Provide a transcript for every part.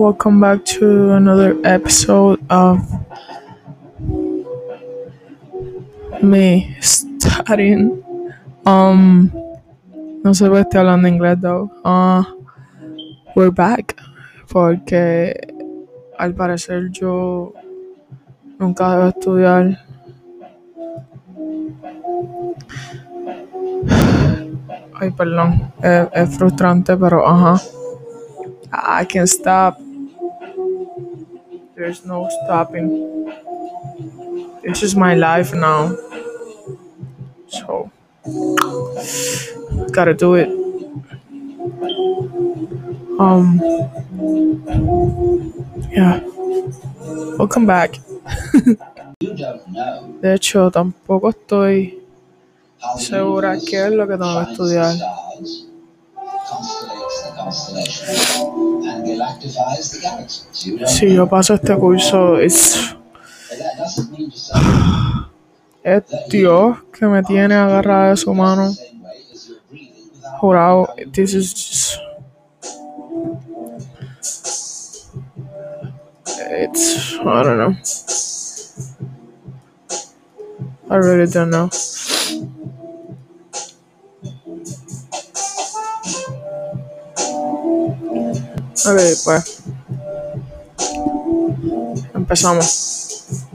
Welcome back to another episode of me studying. Um, no sé por estoy hablando inglés, though. Uh, we're back. Porque al parecer yo nunca debo estudiar. Ay, perdón. Es, frustrante, pero ajá. I can't stop. There's no stopping. This is my life now. So, gotta do it. Um, yeah. Welcome back. De hecho, tampoco estoy segura qué es lo que tengo que estudiar. Si yo paso este curso, es, es Dios que me tiene agarrada de su mano. Jurado, this is just. It's. I don't know. I really don't know. Ok, pues. Empezamos.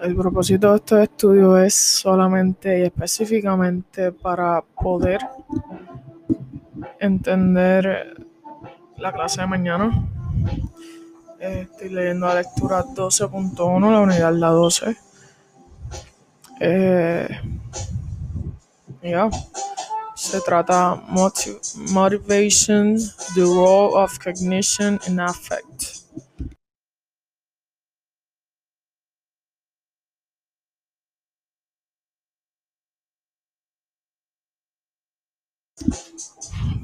El propósito de estos estudios es solamente y específicamente para poder entender la clase de mañana. Estoy leyendo la lectura 12.1, la unidad la 12. Eh, ya. Se trata moti- Motivation, the role of cognition in affect.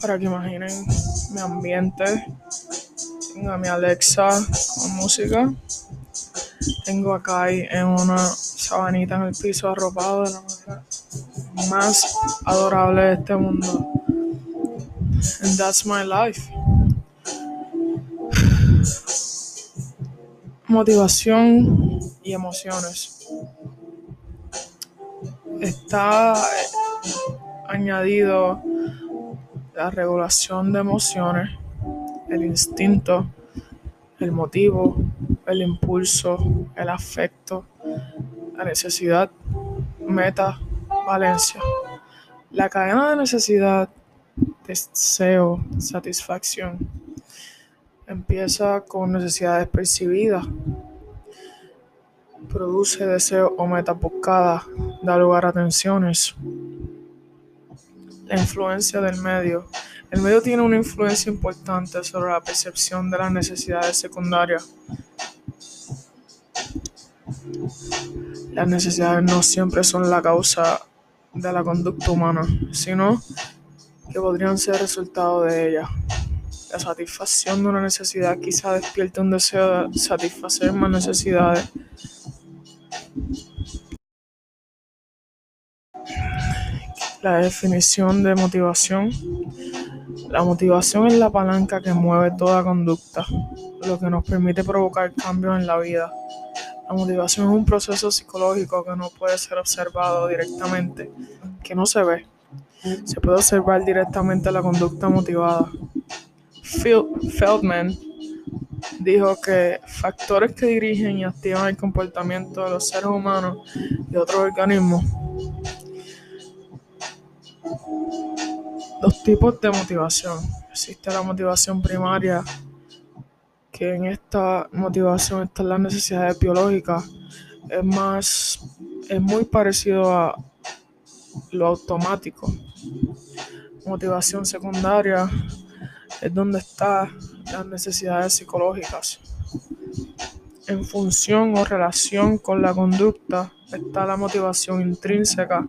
Para que imaginen mi ambiente. Tengo a mi Alexa con música. Tengo a Kai en una sabanita en el piso arropado de la manera más adorable de este mundo. And that's my life. Motivación y emociones. Está eh, añadido la regulación de emociones, el instinto, el motivo, el impulso, el afecto, la necesidad, meta, valencia. La cadena de necesidad, deseo, satisfacción, empieza con necesidades percibidas, produce deseo o meta buscada, da lugar a tensiones. La influencia del medio. El medio tiene una influencia importante sobre la percepción de las necesidades secundarias. Las necesidades no siempre son la causa de la conducta humana, sino que podrían ser resultado de ella. La satisfacción de una necesidad quizá despierte un deseo de satisfacer más necesidades. La definición de motivación. La motivación es la palanca que mueve toda conducta, lo que nos permite provocar cambios en la vida. La motivación es un proceso psicológico que no puede ser observado directamente, que no se ve. Se puede observar directamente la conducta motivada. Feldman dijo que factores que dirigen y activan el comportamiento de los seres humanos y otros organismos. Dos tipos de motivación. Existe la motivación primaria, que en esta motivación están las necesidades biológicas. Es más, es muy parecido a lo automático. Motivación secundaria es donde están las necesidades psicológicas. En función o relación con la conducta está la motivación intrínseca,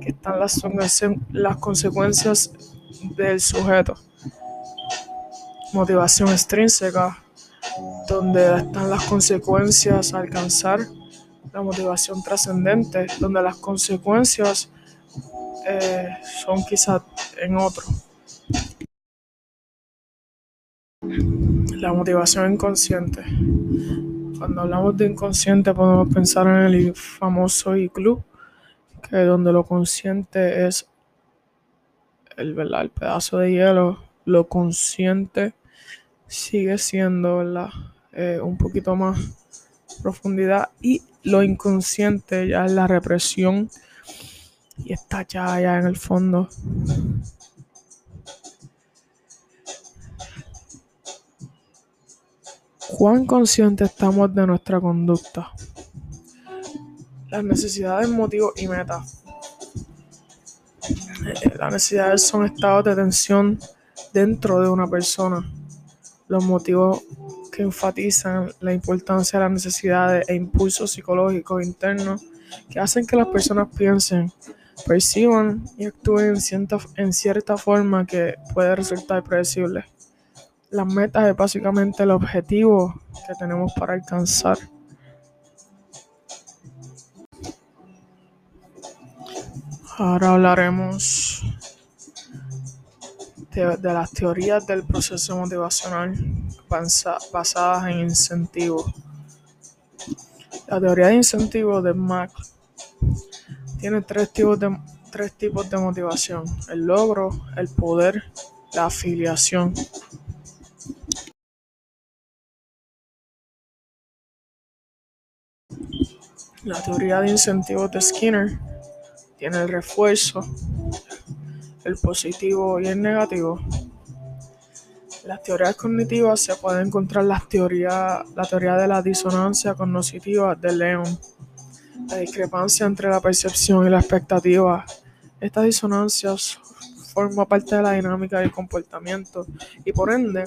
que están las, las consecuencias del sujeto. Motivación extrínseca, donde están las consecuencias alcanzar. La motivación trascendente, donde las consecuencias eh, son quizás en otro. La motivación inconsciente. Cuando hablamos de inconsciente podemos pensar en el famoso iglú, que donde lo consciente es el, el pedazo de hielo, lo consciente sigue siendo ¿verdad? Eh, un poquito más profundidad y lo inconsciente ya es la represión y está ya allá en el fondo. ¿Cuán conscientes estamos de nuestra conducta? Las necesidades, motivos y metas. Eh, las necesidades son estados de tensión dentro de una persona. Los motivos que enfatizan la importancia de las necesidades e impulsos psicológicos internos que hacen que las personas piensen, perciban y actúen en cierta, forma que puede resultar predecible. Las metas es básicamente el objetivo que tenemos para alcanzar. Ahora hablaremos de, las teorías del proceso motivacional basadas en incentivos. La teoría de incentivos de Mac tiene tres tipos de, tres tipos de motivación, el logro, el poder, la afiliación. La teoría de incentivos de Skinner tiene el refuerzo, el positivo y el negativo. Las teorías cognitivas se pueden encontrar las teorías, la teoría de la disonancia cognitiva de León, la discrepancia entre la percepción y la expectativa. Estas disonancias forman parte de la dinámica del comportamiento y por ende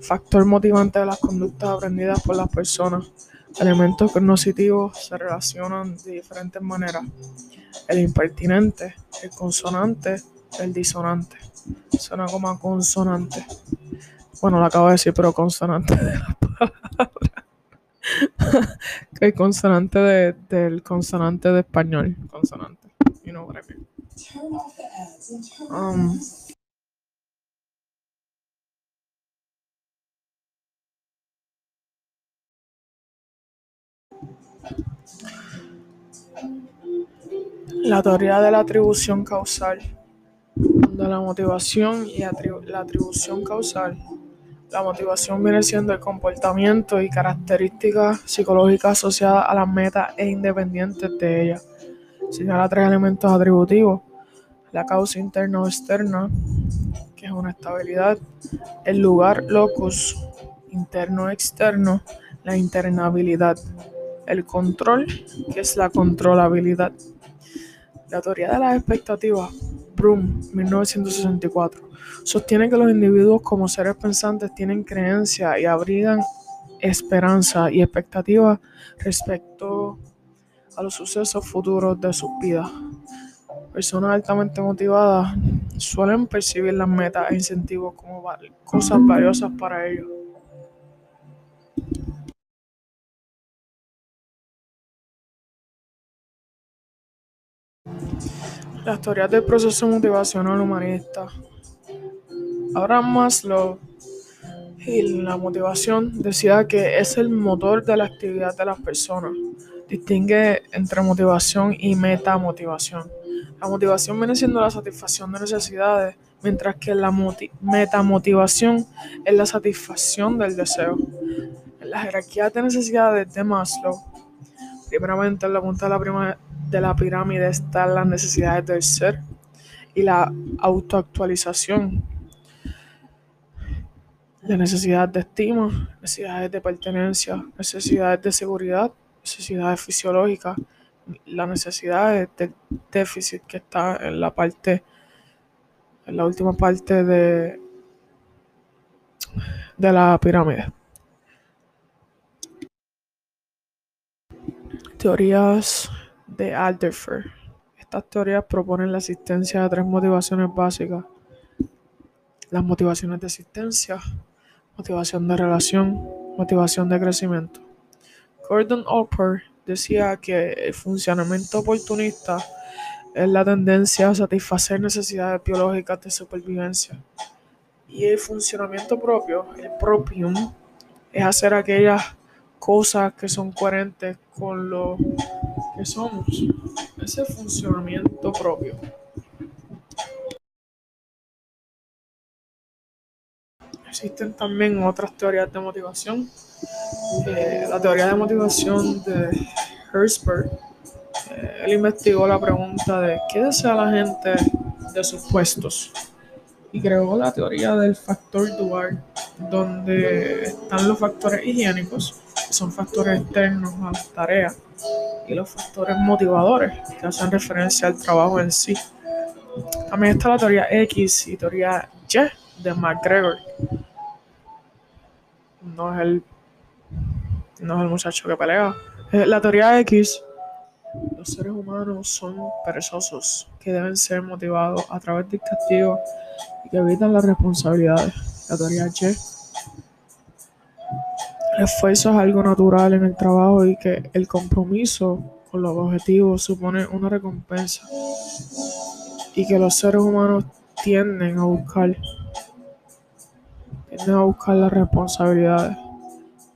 factor motivante de las conductas aprendidas por las personas. Elementos cognitivos se relacionan de diferentes maneras el impertinente, el consonante, el disonante. Suena como consonante. Bueno, lo acabo de decir, pero consonante de la palabra. el consonante de, del consonante de español. Consonante. You know what. Um, La teoría de la atribución causal. De la motivación y la atribución causal. La motivación viene siendo el comportamiento y características psicológicas asociadas a las metas e independientes de ellas. Señala tres elementos atributivos. La causa interna o externa, que es una estabilidad. El lugar, locus, interno o externo. La internabilidad. El control, que es la controlabilidad. La teoría de las expectativas, Brum, 1964, sostiene que los individuos como seres pensantes tienen creencia y abrigan esperanza y expectativas respecto a los sucesos futuros de sus vidas. Personas altamente motivadas suelen percibir las metas e incentivos como cosas valiosas para ellos. Las teorías del proceso motivacional humanista. Ahora Maslow y la motivación decía que es el motor de la actividad de las personas. Distingue entre motivación y metamotivación. La motivación viene siendo la satisfacción de necesidades, mientras que la metamotivación es la satisfacción del deseo. En la jerarquía de necesidades de Maslow, primeramente en la punta de la, primera de la pirámide están las necesidades del ser y la autoactualización. La necesidad de estima, necesidades de pertenencia, necesidades de seguridad, necesidades fisiológicas, la necesidad del déficit que está en la parte, en la última parte de, de la pirámide. Teorías de Alderfer. Estas teorías proponen la existencia de tres motivaciones básicas. Las motivaciones de existencia, motivación de relación, motivación de crecimiento. Gordon Alpert decía que el funcionamiento oportunista es la tendencia a satisfacer necesidades biológicas de supervivencia Y el funcionamiento propio, el propium, es hacer aquellas cosas que son coherentes con lo que somos. Ese funcionamiento propio. Existen también otras teorías de motivación. Eh, la teoría de motivación de Herzberg. Eh, él investigó la pregunta de qué desea la gente de sus puestos y creó la teoría del factor dual, donde están los factores higiénicos, que son factores externos a las tareas, y los factores motivadores, que hacen referencia al trabajo en sí. También está la teoría X y teoría Y de McGregor. No es el, no es el muchacho que pelea. La teoría X los seres humanos son perezosos, que deben ser motivados a través del castigo y que evitan las responsabilidades. La teoría Y. Esfuerzo es algo natural en el trabajo y que el compromiso con los objetivos supone una recompensa y que los seres humanos tienden a buscar tienden a buscar las responsabilidades.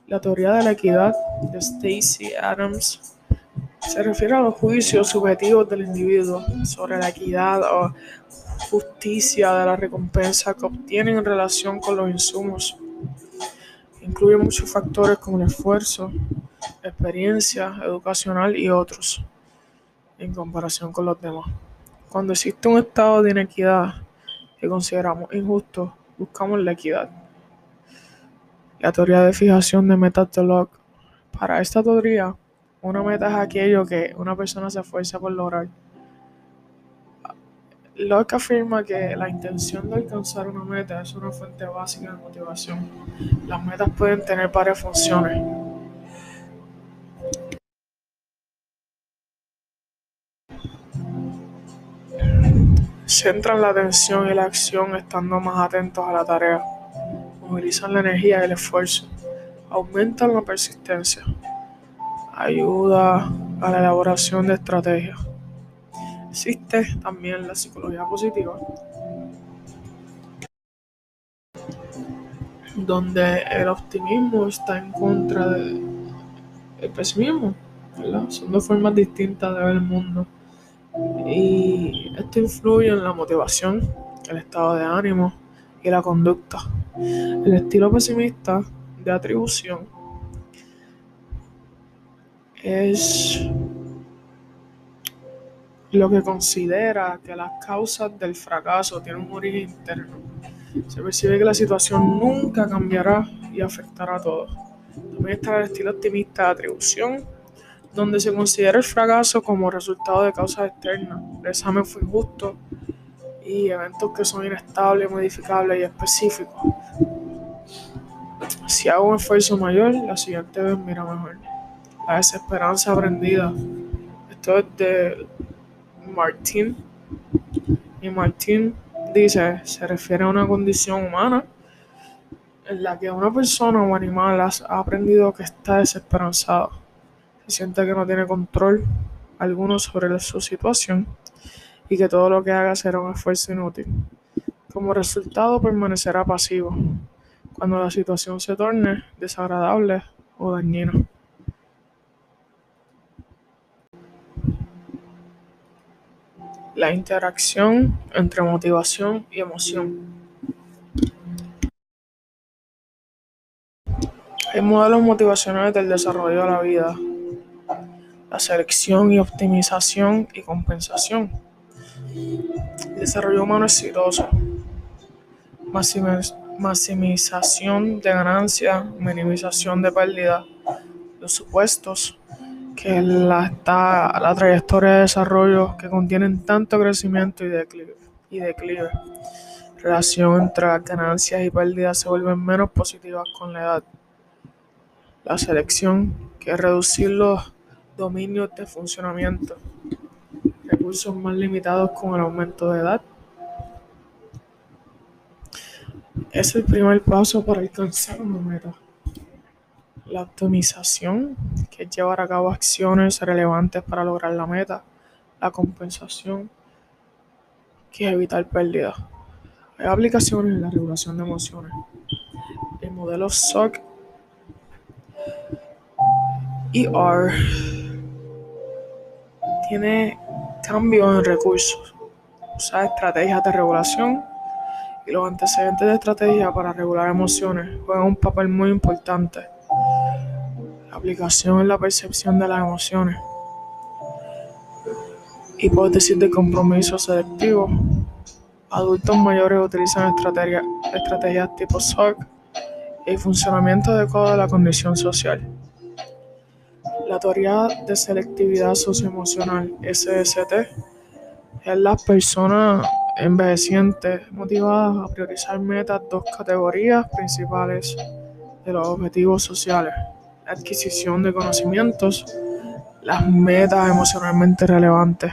La teoría de la equidad de Stacy Adams se refiere a los juicios subjetivos del individuo sobre la equidad o justicia de la recompensa que obtienen en relación con los insumos. Incluye muchos factores como el esfuerzo, experiencia educacional y otros, en comparación con los demás. Cuando existe un estado de inequidad que consideramos injusto, buscamos la equidad. La teoría de fijación de metas de Locke. Para esta teoría, una meta es aquello que una persona se esfuerza por lograr. Locke afirma que la intención de alcanzar una meta es una fuente básica de motivación. Las metas pueden tener varias funciones. Centran la atención y la acción estando más atentos a la tarea. Movilizan la energía y el esfuerzo. Aumentan la persistencia ayuda a la elaboración de estrategias. Existe también la psicología positiva, donde el optimismo está en contra del pesimismo. Son dos formas distintas de ver el mundo. Y esto influye en la motivación, el estado de ánimo y la conducta. El estilo pesimista de atribución es lo que considera que las causas del fracaso tienen un origen interno. Se percibe que la situación nunca cambiará y afectará a todos. También está el estilo optimista de atribución, donde se considera el fracaso como resultado de causas externas. El examen fue injusto y eventos que son inestables, modificables y específicos. Si hago un esfuerzo mayor, la siguiente vez mira mejor la desesperanza aprendida. Esto es de Martín. Y Martín dice, se refiere a una condición humana en la que una persona o animal ha aprendido que está desesperanzado. Se siente que no tiene control alguno sobre su situación y que todo lo que haga será un esfuerzo inútil. Como resultado permanecerá pasivo cuando la situación se torne desagradable o dañina. La interacción entre motivación y emoción. Hay modelos motivacionales del desarrollo de la vida, la selección y optimización y compensación. Desarrollo humano exitoso, maximización de ganancias, minimización de pérdidas, los supuestos que la, está, la trayectoria de desarrollo que contienen tanto crecimiento y declive, y declive. Relación entre ganancias y pérdidas se vuelven menos positivas con la edad. La selección, que es reducir los dominios de funcionamiento. Recursos más limitados con el aumento de edad. Es el primer paso para alcanzar una meta. La optimización, que es llevar a cabo acciones relevantes para lograr la meta. La compensación, que es evitar pérdidas. Hay aplicaciones en la regulación de emociones. El modelo SOC ER tiene cambios en recursos, usa estrategias de regulación y los antecedentes de estrategia para regular emociones juegan un papel muy importante. Aplicación en la percepción de las emociones decir de compromiso selectivo. Adultos mayores utilizan estrategias tipo SOC y funcionamiento adecuado de la condición social. La teoría de selectividad socioemocional, SST, es las personas envejecientes motivadas a priorizar metas dos categorías principales de los objetivos sociales, adquisición de conocimientos, las metas emocionalmente relevantes,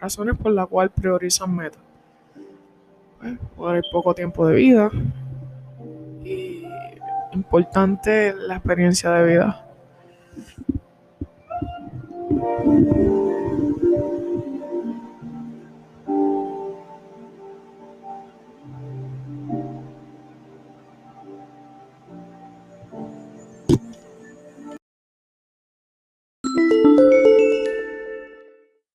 razones por las cuales priorizan metas. Pues, por el poco tiempo de vida y importante la experiencia de vida.